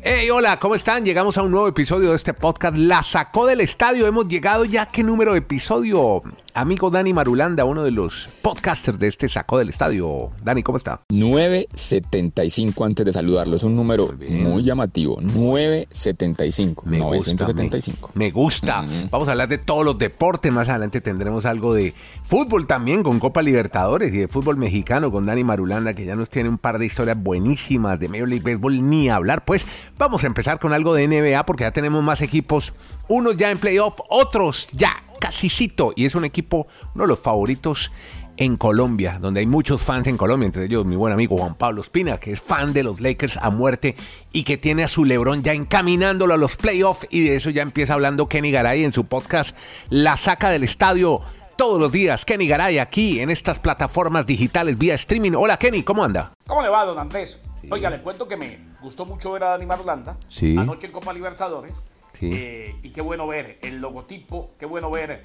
Hey, hola, ¿cómo están? Llegamos a un nuevo episodio de este podcast. La sacó del estadio. Hemos llegado ya. ¿Qué número de episodio? Amigo Dani Marulanda, uno de los podcasters de este sacó del estadio. Dani, ¿cómo está? 975 antes de saludarlo. Es un número muy, llamativo. 975. Me gusta, 975. Me, me gusta. Vamos a hablar de todos los deportes. Más adelante tendremos algo de fútbol también con Copa Libertadores y de fútbol mexicano con Dani Marulanda, que ya nos tiene un par de historias buenísimas de Major League Baseball ni hablar. Pues vamos a empezar con algo de NBA porque ya tenemos más equipos. Unos ya en playoff, otros ya casicito. Y es un equipo, uno de los favoritos en Colombia, donde hay muchos fans en Colombia, entre ellos mi buen amigo Juan Pablo Espina, que es fan de los Lakers a muerte y que tiene a su Lebron ya encaminándolo a los playoffs y de eso ya empieza hablando Kenny Garay en su podcast La Saca del Estadio todos los días. Kenny Garay aquí en estas plataformas digitales vía streaming. Hola Kenny, ¿cómo anda? ¿Cómo le va, don Andrés? Oiga, le cuento que me gustó mucho ver a Dani Marulanda Sí. anoche en Copa Libertadores. Sí. Eh, y qué bueno ver el logotipo, qué bueno ver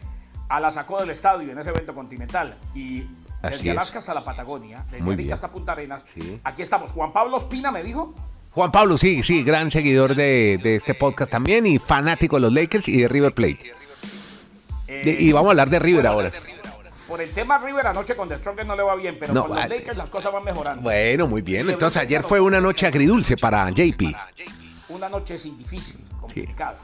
a la sacó del estadio en ese evento continental. Y Así desde es. Alaska hasta la Patagonia, desde Muy bien. hasta Punta Arenas. Sí. Aquí estamos. Juan Pablo Espina me dijo. Juan Pablo, sí, sí, gran seguidor de, de este podcast también y fanático de los Lakers y de River Plate. eh, y vamos a hablar de River ahora. Por el tema River anoche con The Strongest no le va bien, pero No, con los Lakers las cosas van mejorando. Bueno, muy bien. Entonces ayer fue una noche agridulce para JP. Una noche sin difícil, complicada.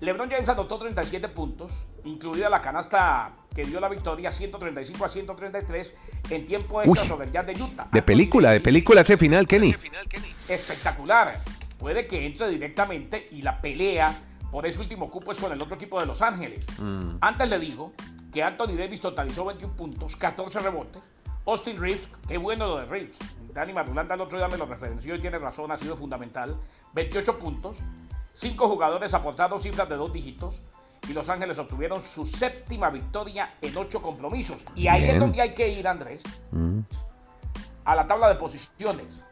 LeBron James anotó 37 puntos, incluida la canasta que dio la victoria 135 a 133 en tiempo extra Uy. sobre el Jazz de Utah. De película, de película ese final, Kenny. Espectacular. Puede que entre directamente y la pelea por ese último cupo es con el otro equipo de Los Ángeles. Antes le digo que Anthony Davis totalizó 21 puntos, 14 rebotes. Austin Reeves, qué bueno lo de Reeves. Dani Marulanda el otro día me lo referenció y tiene razón, ha sido fundamental. 28 puntos. Cinco jugadores aportaron cifras de dos dígitos. Y Los Ángeles obtuvieron su séptima victoria en ocho compromisos. Y ahí Bien. es donde hay que ir, Andrés, a la tabla de posiciones.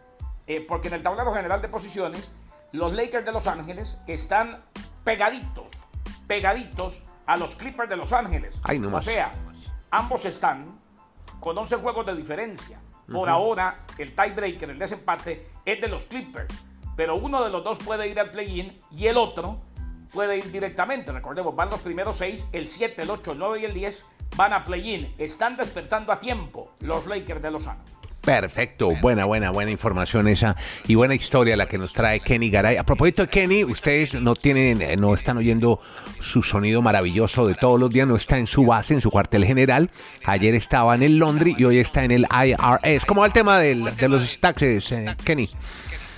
Eh, porque en el tablero general de posiciones, los Lakers de Los Ángeles están pegaditos, pegaditos a los Clippers de Los Ángeles. Ay, no o sea, ambos están con 11 juegos de diferencia. Por ahora, el tiebreaker, el desempate, es de los Clippers. Pero uno de los dos puede ir al play-in y el otro puede ir directamente. Recordemos, van los primeros seis, el 7, el 8, el 9 y el 10 van a play-in. Están despertando a tiempo los Lakers de Los Ángeles. Perfecto, buena, buena, buena información esa y buena historia la que nos trae Kenny Garay. A propósito de Kenny, ustedes no tienen, eh, no están oyendo su sonido maravilloso de todos los días, no está en su base, en su cuartel general. Ayer estaba en el Londres y hoy está en el IRS. ¿Cómo va el tema del- de los taxes, eh, Kenny?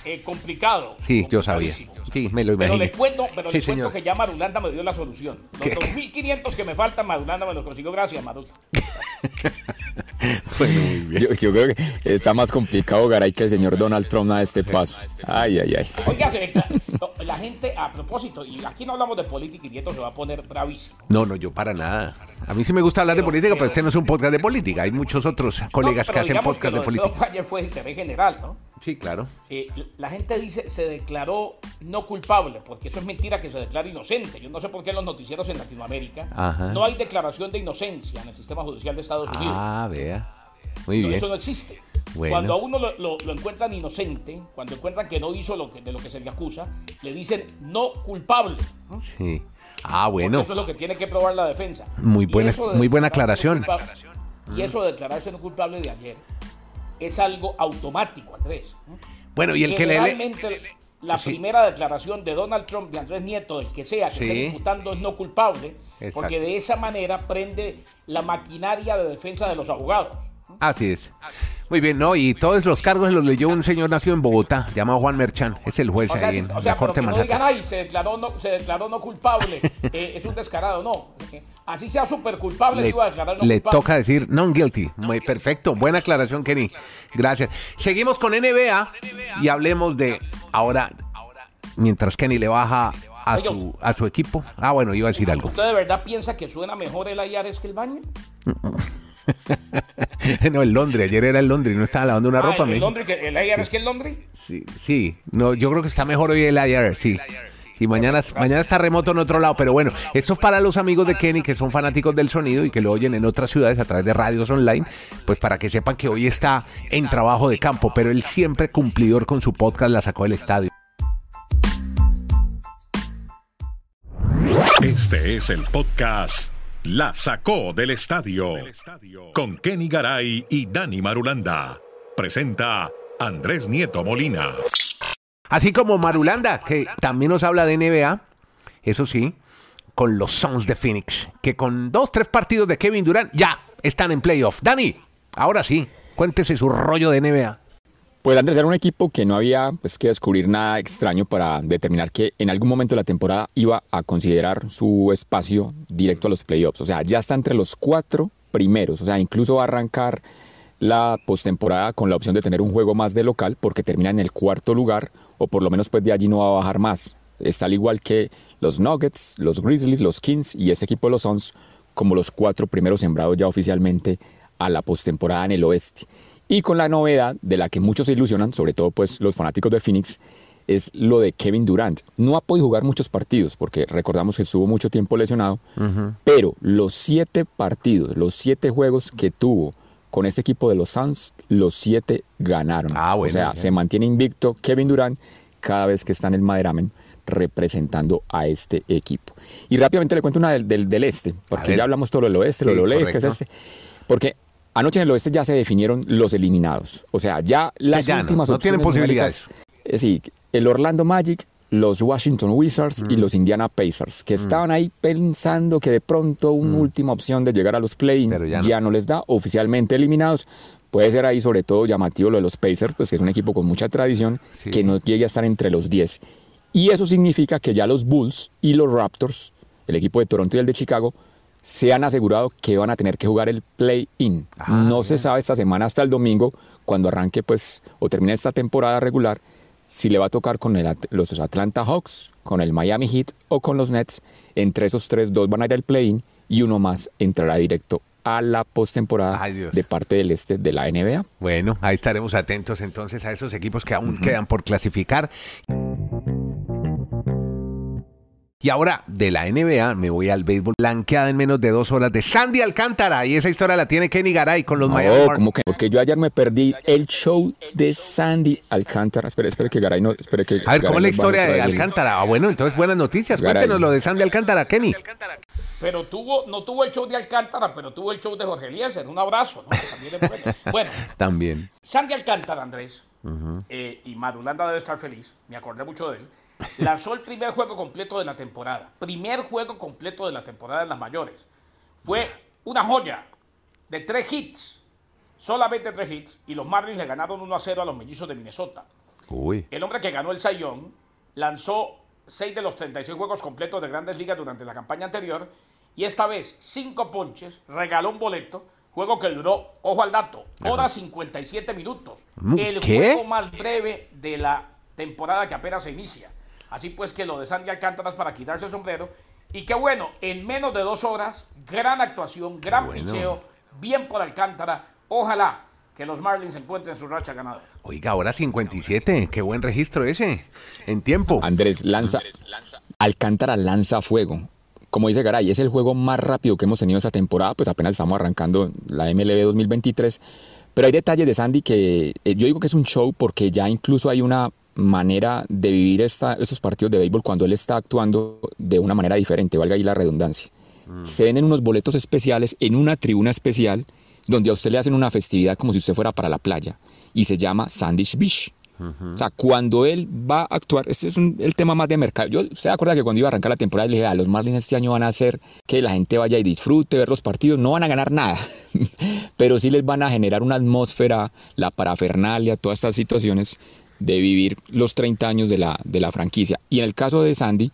Eh, complicado. Sí, yo sabía. Sí, me lo Pero imagino. les cuento, pero Sí, les cuento señor. que ya Marulanda me dio la solución. Los ¿Qué? 2.500 que me faltan, Marulanda me los consiguió. Gracias, Marulanda. Bueno, muy bien. Yo, yo creo que está más complicado Garay que el señor Donald Trump a este paso. Ay, ay, ay. Oiga, la gente, a propósito, y aquí no hablamos de política y Nieto se va a poner bravísimo. No, no, yo para nada. A mí sí me gusta hablar de política, pero pero- este no es un podcast de política. Hay muchos otros colegas No, que hacen podcast que de política. Trump ayer fue interés general, ¿no? Sí, claro. Eh, la gente dice se declaró no culpable, porque eso es mentira que se declare inocente. Yo no sé por qué en los noticieros en Latinoamérica Ajá. no hay declaración de inocencia en el sistema judicial de Estados Unidos. Ah, vea. Muy No, bien. Eso no existe. Bueno. Cuando a uno lo, lo- lo encuentran inocente, cuando encuentran que no hizo lo que, de lo que se le acusa, le dicen no culpable. Sí. Ah, Porque bueno. Eso es lo que tiene que probar la defensa. Muy buena- muy buena aclaración. culpable- Y eso de declararse no culpable de ayer es algo automático, Andrés. Bueno, y el que le... La primera declaración de Donald Trump, de Andrés Nieto, del que sea, que Sí. esté imputando es no culpable, Exacto. porque de esa manera prende la maquinaria de defensa de los abogados. Así es. Muy bien, ¿no? Y todos los cargos los leyó un señor nacido en Bogotá, llamado Juan Merchán. Es el juez O ahí en o la sea, pero Corte de no digan, Manhattan. ay, se declaró no, se declaró no culpable, eh, es un descarado, no. Así sea súper culpable, Le, se iba a declarar no le culpable. toca decir non guilty. Muy perfecto. Buena aclaración, Kenny. Gracias. Seguimos con NBA y hablemos de ahora, mientras Kenny le baja a su, a su equipo. Ah, bueno, iba a decir algo. ¿Usted de verdad piensa que suena mejor el Ayares que el baño? no, el Londres. Ayer era el Londres. No estaba lavando una Ah, ropa. el, el. Londres, que- el Ayares que el Londres. Sí, sí. No, yo creo que está mejor hoy el ayer, sí. Sí, mañana, mañana está remoto en otro lado, pero bueno, esto es para los amigos de Kenny que son fanáticos del sonido y que lo oyen en otras ciudades a través de radios online, pues para que sepan que hoy está en trabajo de campo, pero él siempre cumplidor con su podcast la sacó del estadio. Este es el podcast La Sacó del Estadio con Kenny Garay y Dani Marulanda. Presenta Andrés Nieto Molina. Así como Marulanda, que también nos habla de NBA, eso sí, con los Suns de Phoenix, que con dos, tres partidos de Kevin Durant ya están en playoff. Dani, ahora sí, cuéntese su rollo de NBA. Pues Andrés era un equipo que no había pues, que descubrir nada extraño para determinar que en algún momento de la temporada iba a considerar su espacio directo a los playoffs. O sea, ya está entre los cuatro primeros. O sea, incluso va a arrancar la postemporada con la opción de tener un juego más de local porque termina en el cuarto lugar o por lo menos pues de allí no va a bajar más. Está al igual que los Nuggets, los Grizzlies, los Kings y este equipo de los Suns como los cuatro primeros sembrados ya oficialmente a la postemporada en el oeste. Y con la novedad de la que muchos se ilusionan, sobre todo pues los fanáticos de Phoenix, es lo de Kevin Durant. No ha podido jugar muchos partidos porque recordamos que estuvo mucho tiempo lesionado, pero los siete partidos, los siete juegos que tuvo con este equipo de los Suns, los siete ganaron. Ah, bueno, o sea, se mantiene invicto Kevin Durant cada vez que está en el Maderamen representando a este equipo. Y rápidamente le cuento una del, del, del este, porque ya hablamos todo lo del oeste, lo Sí, del oeste, que es este. Porque anoche en el oeste ya se definieron los eliminados. O sea, ya las ya no, últimas no tienen posibilidades. Es decir, el Orlando Magic, los Washington Wizards Mm. y los Indiana Pacers, que estaban ahí pensando que de pronto una última opción de llegar a los play Mm. Pero ya ya, no. no. les da, oficialmente eliminados. Puede ser ahí sobre todo llamativo lo de los Pacers, pues que es un equipo con mucha tradición, Sí. que no llegue a estar entre los 10. Y eso significa que ya los Bulls y los Raptors, el equipo de Toronto y el de Chicago, se han asegurado que van a tener que jugar el play-in. Ah, no se sabe esta semana hasta el domingo, cuando arranque pues o termine esta temporada regular, si le va a tocar con el los Atlanta Hawks, con el Miami Heat o con los Nets. Entre esos tres, dos van a ir al play-in y uno más entrará directo a la postemporada de parte del este de la NBA. Bueno, ahí estaremos atentos entonces a esos equipos que aún quedan por clasificar. Y ahora de la NBA me voy al béisbol blanqueada en menos de dos horas de Sandy Alcántara. Y esa historia la tiene Kenny Garay con los No, como que porque yo ayer me perdí el show de Sandy Alcántara. Espere, espere que Garay no, espere que A ver, ¿cómo es la historia de Alcántara? Ah, bueno, entonces buenas noticias. Garay. Cuéntenos lo de Sandy Alcántara, Kenny. Pero tuvo, no tuvo el show de Alcántara, pero tuvo el show de Jorge Eliezer. Un abrazo, ¿no? También es bueno. Bueno, También. Sandy Alcántara, Andrés, eh, y Madulanda debe estar feliz, me acordé mucho de él, lanzó el primer juego completo de la temporada. Primer juego completo de la temporada en las mayores. Fue una joya de tres hits, solamente tres hits, y los Marlins le ganaron 1 a 0 a los mellizos de Minnesota. Uy. El hombre que ganó el Sayón lanzó 6 de los 36 juegos completos de grandes ligas durante la campaña anterior y esta vez 5 ponches, regaló un boleto, juego que duró, ojo al dato, hora 57 minutos. El juego más breve de la temporada que apenas se inicia. Así pues que lo de Sandy Alcántara es para quitarse el sombrero. Y qué bueno, en menos de dos horas, gran actuación, gran bueno. picheo, bien por Alcántara. Ojalá que los Marlins encuentren su racha ganadora. Oiga, ahora 57. Qué buen registro ese. En tiempo. Andrés lanza, Alcántara lanza fuego. Como dice Garay, es el juego más rápido que hemos tenido esta temporada, pues apenas estamos arrancando la MLB 2023. Pero hay detalles de Sandy que eh, yo digo que es un show porque ya incluso hay una manera de vivir esta, estos partidos de béisbol cuando él está actuando de una manera diferente, valga ahí la redundancia. Se ven en unos boletos especiales, en una tribuna especial, donde a usted le hacen una festividad como si usted fuera para la playa y se llama Sandwich Beach. O sea, cuando él va a actuar, este es un- el tema más de mercado. Yo se acuerda que cuando iba a arrancar la temporada le dije, a los Marlins este año van a hacer que la gente vaya y disfrute, ver los partidos, no van a ganar nada, pero sí les van a generar una atmósfera, la parafernalia, todas estas situaciones de vivir los 30 años de la, de la franquicia. Y en el caso de Sandy,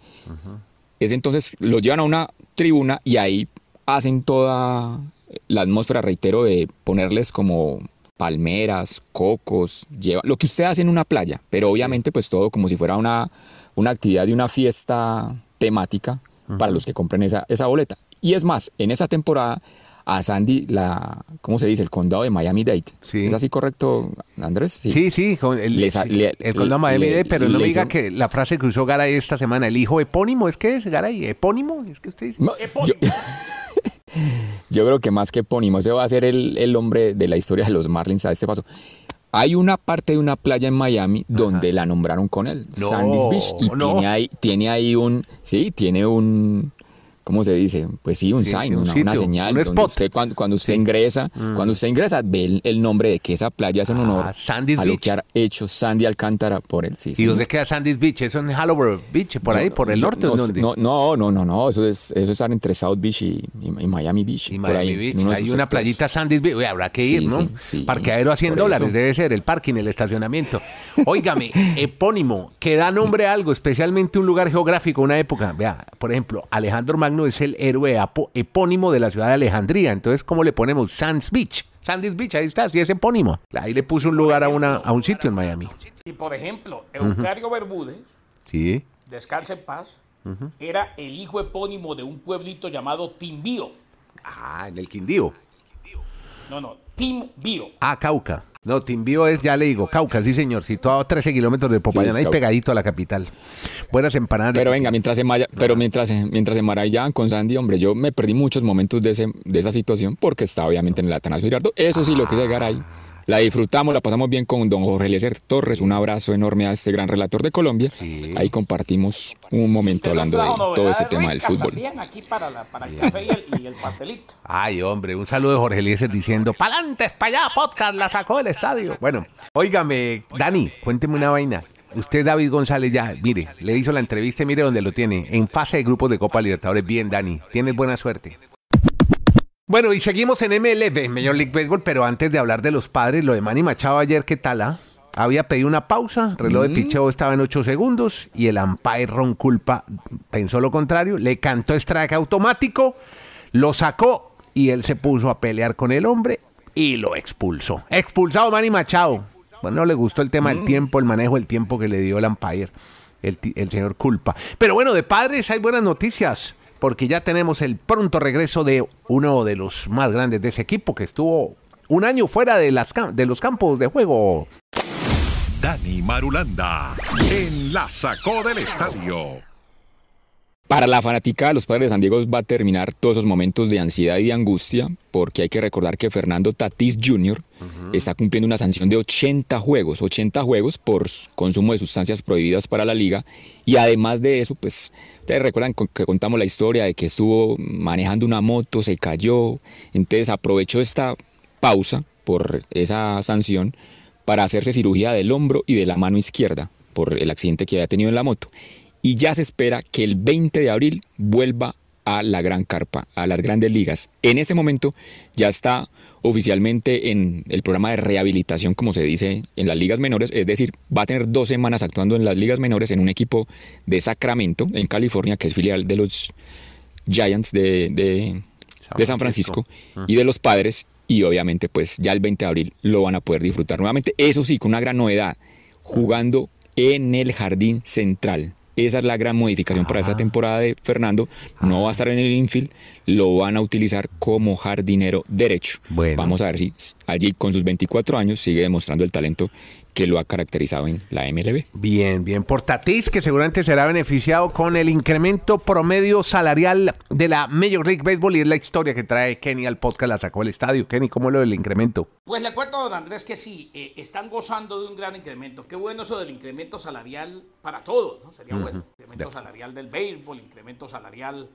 es entonces los llevan a una tribuna y ahí hacen toda la atmósfera, reitero, de ponerles como palmeras, cocos, lleva, lo que usted hace en una playa, pero obviamente pues todo como si fuera una, una actividad de una fiesta temática para los que compren esa, esa boleta. Y es más, en esa temporada a Sandy, la, ¿cómo se dice? El condado de Miami-Dade. ¿Es así correcto, Andrés? Sí, sí, el, sí, le- el condado Miami le- Dade, pero no me diga que la frase que usó Garay esta semana, el hijo epónimo, ¿es que es Garay? ¿Epónimo? ¿Es que usted dice? No, yo, yo creo que más que epónimo, ese va a ser el, el hombre de la historia de los Marlins a este paso. Hay una parte de una playa en Miami donde la nombraron con él, No, Sandy's Beach, y no. tiene, ahí, tiene ahí un, sí, tiene un, ¿cómo se dice? Pues sí, un Sí, sign, sí, un una, señal. un donde spot. usted, cuando, cuando usted ingresa, Mm. cuando usted ingresa, ve el, el nombre de que esa playa es en honor Sandy's a lo Beach. que ha hecho Sandy Alcántara por él. Sí, ¿Y dónde queda Sandy's Beach? ¿Eso en Halloween Beach? ¿Por ahí? ¿Por el norte? No, o dónde? no, no, no, no, no, eso es, eso es entre South Beach y, y- y Miami Beach. Y Miami ahí, Beach. Hay una sectores. playita Sandy's Beach. Habrá que ir, ¿no? Parqueadero a 100 Por dólares debe ser el parking, el estacionamiento. Óigame, epónimo, que da nombre a algo, especialmente un lugar geográfico, una época. Vea, por ejemplo, Alejandro Magno es el héroe epónimo de la ciudad de Alejandría. Entonces, ¿cómo le ponemos? Sands Beach. Sandy's Beach, ahí está, sí es epónimo. Ahí le puso un lugar a, una, a un sitio en Miami. Y por ejemplo, Eucario Bermúdez, Sí. descansa en paz, era el hijo epónimo de un pueblito llamado Timbío. Ah, en el Quindío. No, no, Timbío. Ah, Cauca. No, Timbío es, ya le digo, Cauca, sí señor, situado a 13 kilómetros de Popayán, ahí pegadito a la capital. Buenas empanadas. Pero venga, mientras se, maya- pero mientras, mientras se maravillaban con Sandy, hombre, yo me perdí muchos momentos de, ese, de esa situación porque estaba obviamente en el Atanasio Girardot. Eso sí, lo que llegar ahí. La disfrutamos, la pasamos bien con don Jorge Eliezer Torres. Un abrazo enorme a este gran relator de Colombia. Ahí compartimos un momento hablando de todo ese tema del fútbol. También aquí para, la- para el café y el, y el pastelito. Ay, hombre, un saludo de Jorge Eliezer diciendo, pa'lante, para allá, podcast, la sacó del estadio. Bueno, óigame, Dani, cuénteme una vaina. Usted, David González, ya, mire, le hizo la entrevista, y mire dónde lo tiene, en fase de grupos de Copa Libertadores. Bien, Dani, tienes buena suerte. Bueno, y seguimos en MLB, Major League Baseball, pero antes de hablar de los padres, lo de Manny Machado ayer, ¿qué tal? ah? Había pedido una pausa, reloj de picheo estaba en 8 segundos y el umpire Ron Culpa pensó lo contrario, le cantó strike automático, lo sacó y él se puso a pelear con el hombre y lo expulsó. Expulsado Manny Machado. Bueno, no le gustó el tema del tiempo, el manejo del tiempo que le dio el umpire, el, el señor Culpa. Pero bueno, de padres hay buenas noticias, porque ya tenemos el pronto regreso de uno de los más grandes de ese equipo que estuvo un año fuera de, los campos de juego. Dani Marulanda en la sacó del estadio. Para la fanática de los padres de San Diego va a terminar todos esos momentos de ansiedad y de angustia, porque hay que recordar que Fernando Tatís Jr. está cumpliendo una sanción de 80 juegos, 80 juegos por consumo de sustancias prohibidas para la liga, y además de eso, pues, ustedes recuerdan que contamos la historia de que estuvo manejando una moto, se cayó, entonces aprovechó esta pausa por esa sanción para hacerse cirugía del hombro y de la mano izquierda por el accidente que había tenido en la moto y ya se espera que el 20 de abril vuelva a la gran carpa, a las grandes ligas. En ese momento ya está oficialmente en el programa de rehabilitación, como se dice en las ligas menores, es decir, va a tener dos semanas actuando en las ligas menores en un equipo de Sacramento, en California, que es filial de los Giants de, de- de San Francisco y de los padres, y obviamente pues ya el 20 de abril lo van a poder disfrutar nuevamente. Eso sí, con una gran novedad, jugando en el jardín central. Esa es la gran modificación para esta temporada de Fernando. No va a estar en el infield, lo van a utilizar como jardinero derecho. Vamos a ver si allí con sus 24 años sigue demostrando el talento que lo ha caracterizado en la MLB. Bien, bien. Por Tatís, que seguramente será beneficiado con el incremento promedio salarial de la Major League Baseball y es la historia que trae Kenny al podcast, la sacó del estadio. Kenny, ¿cómo lo del incremento? Pues le cuento, don Andrés, que sí, eh, están gozando de un gran incremento. Qué bueno eso del incremento salarial para todos, ¿no? Sería bueno. Incremento salarial del béisbol, incremento salarial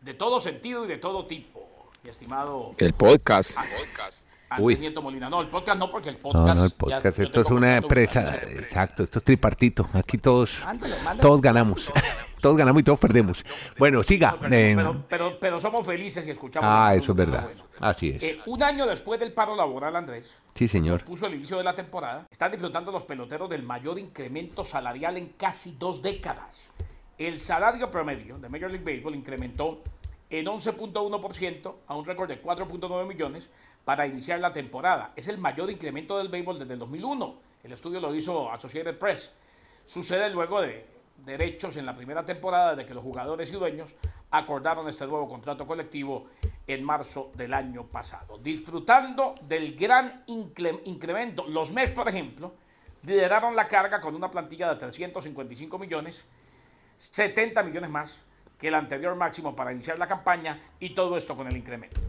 de todo sentido y de todo tipo. Mi estimado El podcast. Andrés Uy. Nieto Molina. No, el podcast no, porque el podcast. No, no, el podcast. Esto es una empresa. esa empresa. Exacto, esto es tripartito. Aquí todos, Mándale, mándale. todos ganamos. Todos ganamos y todos perdemos. Bueno, siga. Pero, Eh, pero, pero, pero somos felices y escuchamos. ah, eso es verdad. Así es. Eh, un año después del paro laboral, Andrés, Sí, señor. puso el inicio de la temporada, están disfrutando los peloteros del mayor incremento salarial en casi dos décadas. El salario promedio de Major League Baseball incrementó en 11.1% a un récord de 4.9 millones para iniciar la temporada. Es el mayor incremento del béisbol desde el 2001. El estudio lo hizo Associated Press. Sucede luego de derechos en la primera temporada de que los jugadores y dueños acordaron este nuevo contrato colectivo en marzo del año pasado. Disfrutando del gran incre- incremento, los Mets, por ejemplo, lideraron la carga con una plantilla de 355 millones, 70 millones más que el anterior máximo para iniciar la campaña y todo esto con el incremento.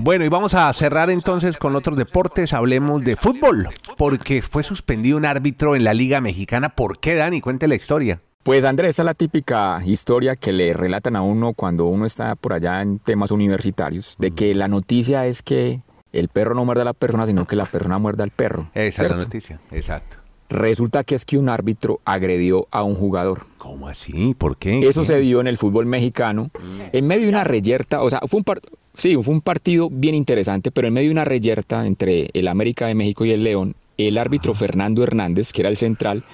Bueno, y vamos a cerrar entonces con otros deportes. Hablemos de fútbol, porque fue suspendido un árbitro en la Liga Mexicana. ¿Por qué, Dani? Cuente la historia. Pues Andrés, esta es la típica historia que le relatan a uno cuando uno está por allá en temas universitarios, de que la noticia es que el perro no muerde a la persona, sino que la persona muerde al perro. Esa es la noticia. Exacto. Resulta que es que un árbitro agredió a un jugador. ¿Cómo así? ¿Por qué? Eso se dio en el fútbol mexicano, en medio de una reyerta, o sea, fue un, par- sí, fue un partido bien interesante, pero en medio de una reyerta entre el América de México y el León, el árbitro Fernando Hernández, que era el central,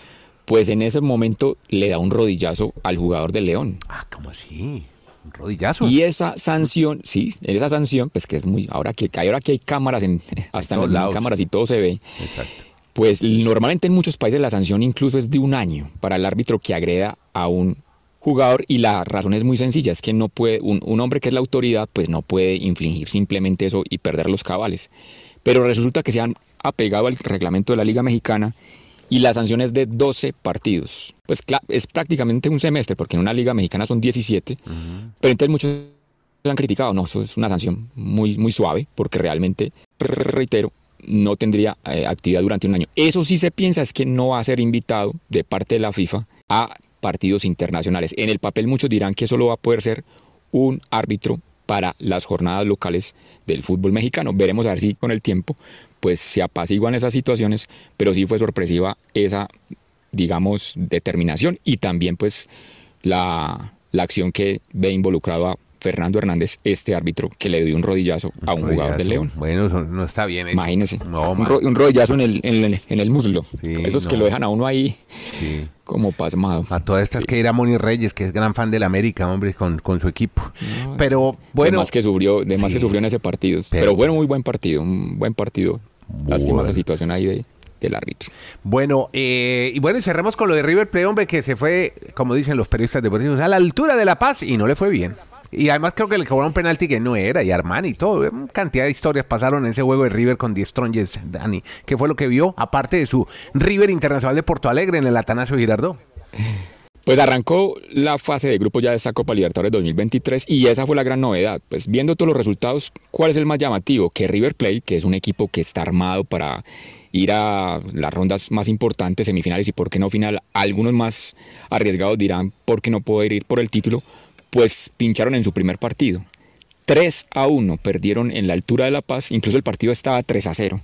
pues en ese momento le da un rodillazo al jugador del León. Ah, ¿cómo así? ¿Un rodillazo? Y esa sanción, sí, esa sanción, pues que es muy, ahora que, ahora que hay cámaras, en, hasta en las lados. cámaras y todo se ve, Exacto. Pues normalmente en muchos países la sanción incluso es de un año para el árbitro que agreda a un jugador y la razón es muy sencilla, es que no puede, un, un hombre que es la autoridad pues no puede infligir simplemente eso y perder los cabales. Pero resulta que se han apegado al reglamento de la Liga Mexicana y la sanción es de 12 partidos. Pues es prácticamente un semestre porque en una Liga Mexicana son 17, pero entonces muchos han criticado, no, eso es una sanción muy, muy suave porque realmente, reitero, no tendría eh, actividad durante un año. Eso sí se piensa es que no va a ser invitado de parte de la FIFA a partidos internacionales. En el papel muchos dirán que solo va a poder ser un árbitro para las jornadas locales del fútbol mexicano. Veremos a ver si con el tiempo pues se apaciguan esas situaciones, pero sí fue sorpresiva esa, digamos, determinación y también pues la, la acción que ve involucrado a Fernando Hernández, este árbitro que le dio un rodillazo a un jugador del. León. Bueno, eso no está bien. Imagínese. No, un, man. ro- un rodillazo en el, en el, en el muslo. Sí, Esos que lo dejan a uno ahí Sí. como pasmado. A todas estas Sí. que ir a Moni Reyes, que es gran fan del América, hombre, con, con su equipo. Pero bueno, de más que sufrió, de más que sufrió en ese partido. Pero- Pero, bueno, muy buen partido, un buen partido. Lástima esa situación ahí de, del árbitro. bueno, eh, y bueno, y cerremos con lo de River Plate, hombre, que se fue, como dicen los periodistas deportivos, a la altura de La Paz y no le fue bien. Y además creo que le cobraron un penalti que no era, y Armani y todo. Cantidad de historias pasaron en ese juego de River con Die Strongest, Dani. ¿Qué fue lo que vio? Aparte de su River Internacional de Porto Alegre en el Atanasio Girardot. Pues arrancó la fase de grupos ya de esta Copa Libertadores 2023 y esa fue la gran novedad. Pues viendo todos los resultados, ¿cuál es el más llamativo? Que River Plate, que es un equipo que está armado para ir a las rondas más importantes, semifinales y por qué no final, algunos más arriesgados dirán por qué no poder ir por el título, pues pincharon en su primer partido. 3 a 1 perdieron en la altura de La Paz, incluso el partido estaba 3 a 0.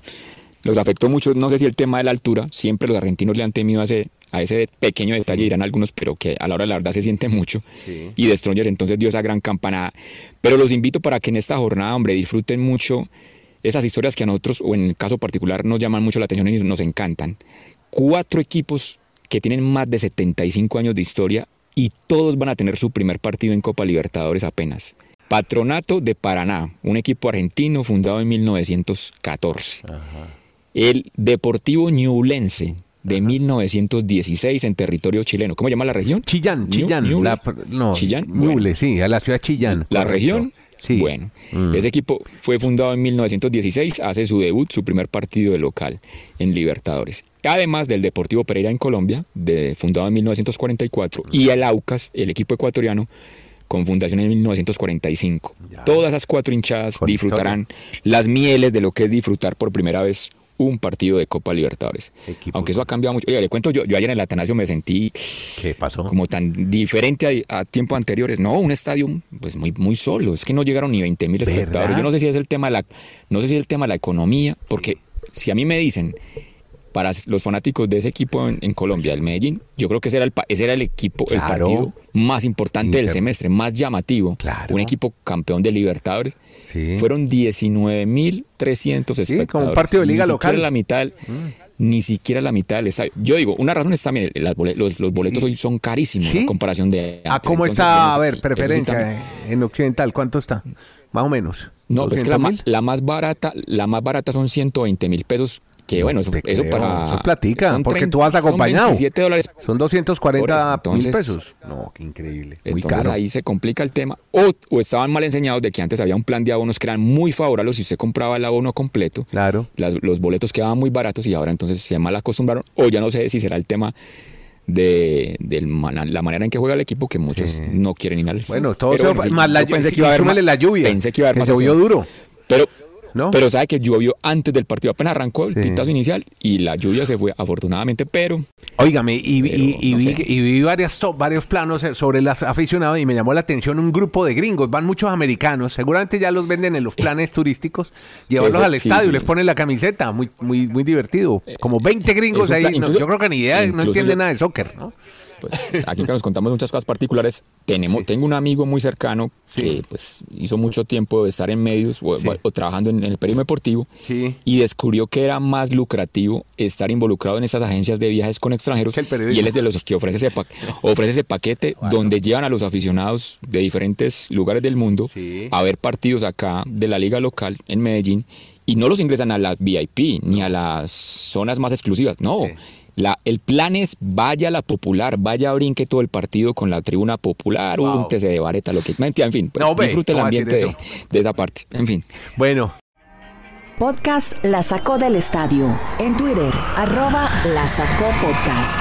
Los afectó mucho, no sé si el tema de la altura, siempre los argentinos le han temido a ese, a ese pequeño detalle, dirán algunos, pero que a la hora de la verdad se siente mucho. Y Strongers entonces dio esa gran campanada. Pero los invito para que en esta jornada, hombre, disfruten mucho esas historias que a nosotros, o en el caso particular, nos llaman mucho la atención y nos encantan. Cuatro equipos que tienen más de 75 años de historia y todos van a tener su primer partido en Copa Libertadores apenas. Patronato de Paraná, un equipo argentino fundado en 1914. El Deportivo Ñublense de 1916 en territorio chileno. ¿Cómo se llama la región? Chillán, Ñu- Chillán. Ñuble. la- no, Chillán. Ñuble, Bueno. sí, a la ciudad Chillán. La correcto. región, Sí. bueno, Mm. ese equipo fue fundado en 1916, hace su debut, su primer partido de local en Libertadores. Además del Deportivo Pereira en Colombia, de, fundado en 1944, y el Aucas, el equipo ecuatoriano, con fundación en 1945. Todas esas cuatro hinchadas Con disfrutarán las mieles de lo que es disfrutar por primera vez un partido de Copa Libertadores. Aunque eso ha cambiado mucho. Oiga, le cuento, yo, yo ayer en el Atanasio me sentí ¿Qué pasó? como tan diferente a, a tiempos anteriores. No, un estadio pues muy, muy solo. Es que no llegaron ni 20 mil espectadores. Yo no sé si es el tema de la, no sé si es el tema de la economía, porque si a mí me dicen para los fanáticos de ese equipo en, en Colombia, el Medellín, yo creo que ese era el, ese era el equipo, el partido más importante del semestre, más llamativo. Claro. Un equipo campeón de Libertadores. Sí. Fueron 19.300 espectadores. como un partido de liga Ni local. Siquiera la mitad, del- Ni siquiera la mitad. Yo digo, una razón es también, las los, los boletos hoy son carísimos ¿Sí? en comparación de ¿A antes. cómo Entonces, está, a ver, sí, eso sí preferencia eh, en Occidental? ¿Cuánto está? Más o menos. No, pues que la, ma- ¿200.000? la más barata, la más barata son 120 mil pesos. Que bueno, eso, eso creo, para. eso es platica, porque 30 tú vas acompañado. Son 27 dólares. Son 240 Por eso, mil entonces- pesos. No, qué increíble. Muy Entonces caro. ahí se complica el tema. O, o estaban mal enseñados de que antes había un plan de abonos que eran muy favorables si usted compraba el abono completo. Claro. Las- los boletos quedaban muy baratos y ahora entonces se mal acostumbraron. O ya no sé si será el tema de, mana- la manera en que juega el equipo que muchos no quieren ir al. Bueno, todo Pero eso, bueno, más la, pensé que iba a haber más- la lluvia. Pensé que iba a haber más afluencia. duro. Pero, ¿No? pero sabe que llovió antes del partido, apenas arrancó el Sí. pitazo inicial y la lluvia se fue afortunadamente, pero Óigame, y, Pero, y- y no vi, y vi varias varios planos eh, sobre los aficionados y me llamó la atención un grupo de gringos, van muchos americanos, seguramente ya los venden en los planes turísticos, llevarlos Eso, al sí, estadio, sí. les ponen la camiseta, muy muy muy divertido. Como 20 gringos Eso ahí, está- no, incluso- yo creo que ni idea, no entienden nada de soccer, ¿no? Pues aquí que nos contamos muchas cosas particulares, tenemos, tengo un amigo muy cercano que pues hizo mucho tiempo de estar en medios o, o trabajando en, el periodismo deportivo y descubrió que era más lucrativo estar involucrado en estas agencias de viajes con extranjeros y él es de los que ofrece ese, pa- ofrece ese paquete donde llevan a los aficionados de diferentes lugares del mundo a ver partidos acá de la liga local en Medellín y no los ingresan a la VIP ni a las zonas más exclusivas, no. La, el plan es vaya a la popular, vaya a brinque todo el partido con la tribuna popular, Wow. úntese de vareta, lo que mentira, en fin, pues, No, disfrute el ¿cómo va a decir ambiente de, de esa parte. En fin. Bueno, Podcast La Sacó del Estadio. En Twitter, arroba La Sacó Podcast.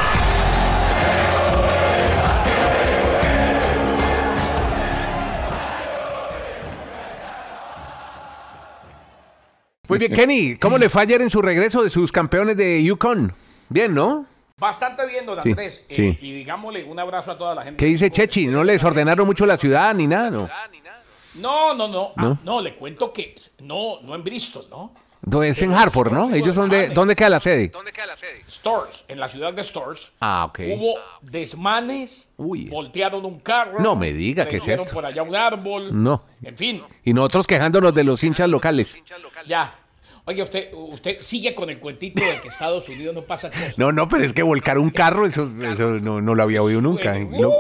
muy bien, Kenny, ¿cómo le fue ayer en su regreso de sus campeones de Yukon? Bien, ¿no? Bastante bien, don Sí, Andrés. Eh, y digámosle un abrazo a toda la gente. ¿Qué dice Chechi? ¿No les ordenaron mucho la ciudad ni nada? No. No, no, no. Ah, ¿No? le cuento que no, no en Bristol, ¿no? No, Es en Hartford, ¿no? Ellos son de... ¿Dónde queda la sede? Stores, en la ciudad de Stores. Ah, ok. Hubo desmanes, voltearon un carro. No me diga, ¿qué es esto? por allá un árbol. No. En fin, Y nosotros quejándonos de los hinchas locales. ya. Oye, usted, usted sigue con el cuentito de que Estados Unidos no pasa cosas. No, no, pero es que volcar un carro, eso, eso no, no lo había oído nunca. Bueno, Y no-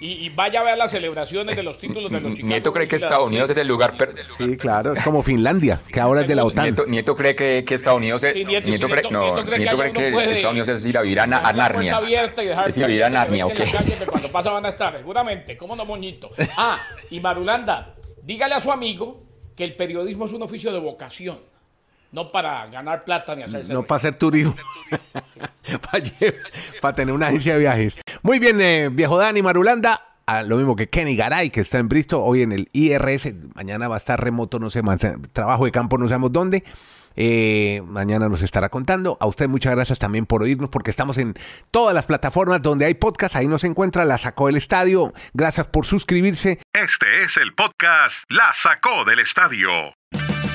Y, y vaya a ver las celebraciones de los títulos de los Chicago Nieto cree que Estados Unidos es el lugar. per- Sí, claro, es como Finlandia, que ahora es de la OTAN. Nieto, Nieto cree que, que Estados Unidos es. Sí, Nieto, Nieto, sí, cree, Nieto- no, Nieto cree que Nieto cree Estados Unidos es ir a vivir a, Narnia. abierta y dejar Es ir a vivir a Narnia, en ¿o la qué? calle que cuando pasa van a estar, seguramente. ¿Cómo no, moñito? Ah, y Marulanda, dígale a su amigo que el periodismo es un oficio de vocación, no para ganar plata ni hacerse No para hacer turismo, para tener una agencia de viajes. Muy bien, eh, viejo Dani Marulanda. ah, lo mismo que Kenny Garay, que está en Bristol, hoy en el IRS. Mañana va a estar remoto, no sé, más, trabajo de campo, no sabemos dónde. Eh, mañana nos estará contando. A usted muchas gracias también por oírnos, porque estamos en todas las plataformas donde hay podcast. Ahí nos encuentra, la sacó el estadio. Gracias por suscribirse. Este es el podcast La Sacó del Estadio.